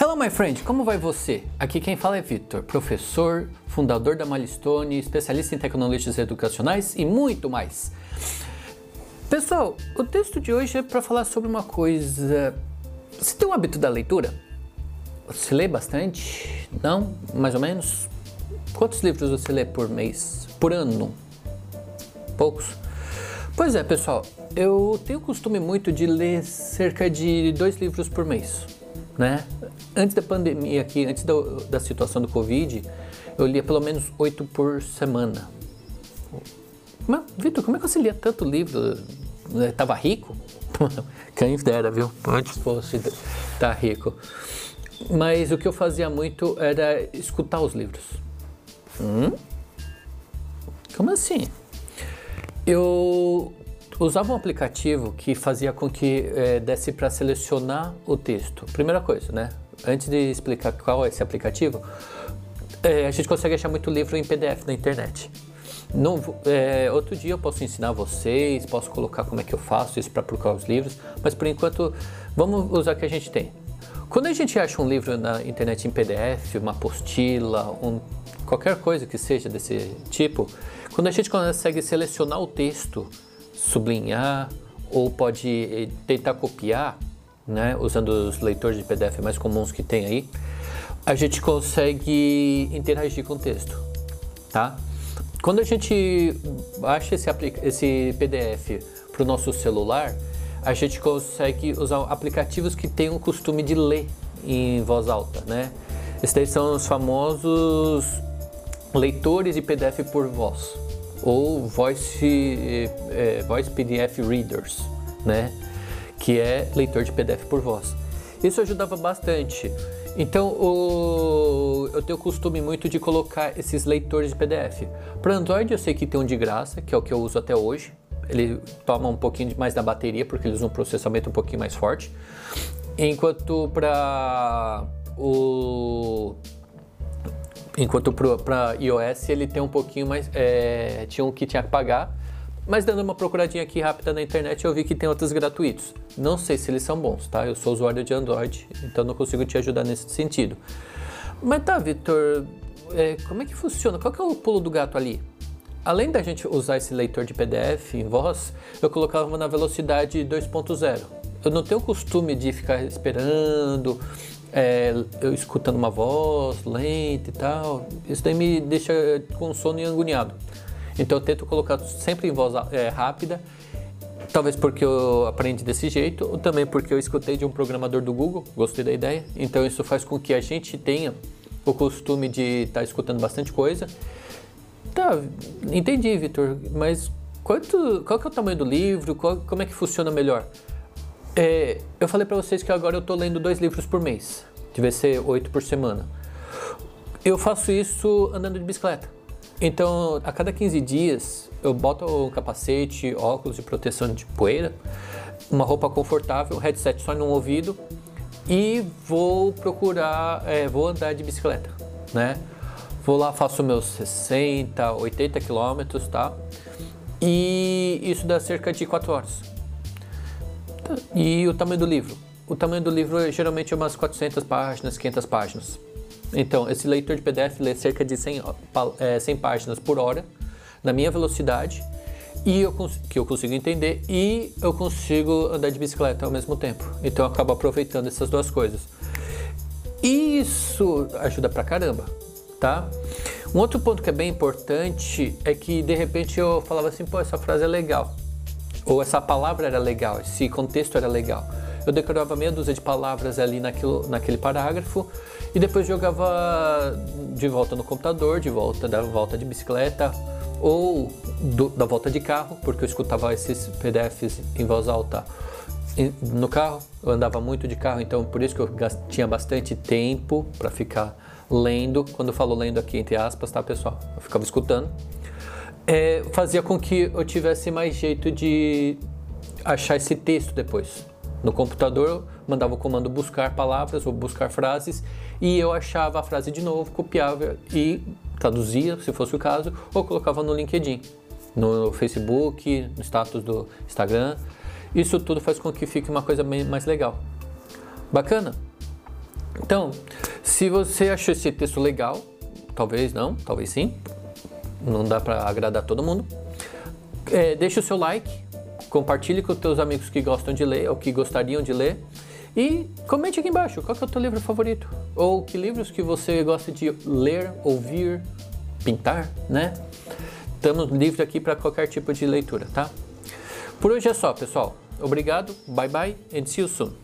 Hello, my friend, como vai você? Aqui quem fala é Victor, professor, fundador da Milestone, especialista em tecnologias educacionais e muito mais. Pessoal, o texto de hoje é para falar sobre uma coisa. Você tem o hábito da leitura? Você lê bastante? Não? Mais ou menos? Quantos livros você lê por mês? Por ano? Poucos? Pois é, pessoal, eu tenho o costume muito de ler cerca de dois livros por mês, né? Antes da pandemia aqui, antes da, da situação do Covid, eu lia pelo menos oito por semana. Mas, Vitor, como é que você lia tanto livro? Tava rico? Quem dera, viu? Antes fosse tá rico. Mas o que eu fazia muito era escutar os livros. Hum? Como assim? Eu usava um aplicativo que fazia com que é, desse para selecionar o texto. Primeira coisa, né? Antes de explicar qual é esse aplicativo, é, a gente consegue achar muito livro em PDF na internet. é, outro dia eu posso ensinar vocês, posso colocar como é que eu faço isso para procurar os livros, mas por enquanto vamos usar o que a gente tem. Quando a gente acha um livro na internet em PDF, uma apostila, um, qualquer coisa que seja desse tipo, quando a gente consegue selecionar o texto, sublinhar ou pode eh, tentar copiar, né, usando os leitores de PDF mais comuns que tem aí, a gente consegue interagir com o texto, tá? Quando a gente baixa esse, esse PDF para o nosso celular, a gente consegue usar aplicativos que têm o costume de ler em voz alta, né? Esses são os famosos leitores de PDF por voz ou Voice, é, Voice PDF Readers, né? que é leitor de PDF por voz. Isso ajudava bastante. Então o, eu tenho o costume muito de colocar esses leitores de PDF. Para Android eu sei que tem um de graça, que é o que eu uso até hoje. Ele toma um pouquinho mais da bateria porque ele usa um processamento um pouquinho mais forte. Enquanto para o Enquanto para iOS ele tem um pouquinho mais. É, tinha um que tinha que pagar. Mas dando uma procuradinha aqui rápida na internet, eu vi que tem outros gratuitos. Não sei se eles são bons, tá? Eu sou usuário de Android, então não consigo te ajudar nesse sentido. Mas tá, Vitor, é, como é que funciona? Qual que é o pulo do gato ali? Além da gente usar esse leitor de PDF em voz, eu colocava na velocidade 2.0. Eu não tenho o costume de ficar esperando, é, eu escutando uma voz lenta e tal, isso daí me deixa com sono e agoniado. Então eu tento colocar sempre em voz é, rápida, talvez porque eu aprendi desse jeito, ou também porque eu escutei de um programador do Google, gostei da ideia. Então isso faz com que a gente tenha o costume de estar tá escutando bastante coisa. Tá, entendi, Vitor, mas quanto, qual que é o tamanho do livro? Qual, como é que funciona melhor? É, eu falei para vocês que agora eu estou lendo dois livros por mês, deve ser oito por semana. Eu faço isso andando de bicicleta. Então, a cada 15 dias, eu boto o capacete, óculos de proteção de poeira, uma roupa confortável, headset só no ouvido e vou procurar, é, vou andar de bicicleta, né? Vou lá, faço meus 60, 80 quilômetros, tá? E isso dá cerca de 4 horas. E o tamanho do livro? O tamanho do livro é geralmente umas 400 páginas, 500 páginas. Então, esse leitor de PDF lê cerca de 100, é, 100 páginas por hora, na minha velocidade, e eu, que eu consigo entender, e eu consigo andar de bicicleta ao mesmo tempo. Então, eu acabo aproveitando essas duas coisas. Isso ajuda pra caramba, tá? Um outro ponto que é bem importante é que, de repente, eu falava assim, pô, essa frase é legal ou essa palavra era legal, esse contexto era legal. Eu decorava meia dúzia de palavras ali naquilo, naquele parágrafo e depois jogava de volta no computador, de volta da volta de bicicleta ou do, da volta de carro, porque eu escutava esses PDFs em voz alta no carro. Eu andava muito de carro, então por isso que eu tinha bastante tempo para ficar lendo. Quando eu falo lendo aqui entre aspas, tá pessoal? Eu ficava escutando é, fazia com que eu tivesse mais jeito de achar esse texto depois. No computador, mandava o comando buscar palavras ou buscar frases e eu achava a frase de novo, copiava e traduzia, se fosse o caso, ou colocava no LinkedIn, no Facebook, no status do Instagram. Isso tudo faz com que fique uma coisa bem mais legal. Bacana? Então, se você achou esse texto legal, talvez não, talvez sim, não dá para agradar todo mundo, é, deixa o seu like, compartilhe com os teus amigos que gostam de ler ou que gostariam de ler e comente aqui embaixo qual é o teu livro favorito ou que livros que você gosta de ler, ouvir, pintar, né? Estamos livres aqui para qualquer tipo de leitura, tá? Por hoje é só, pessoal. Obrigado, bye bye and see you soon.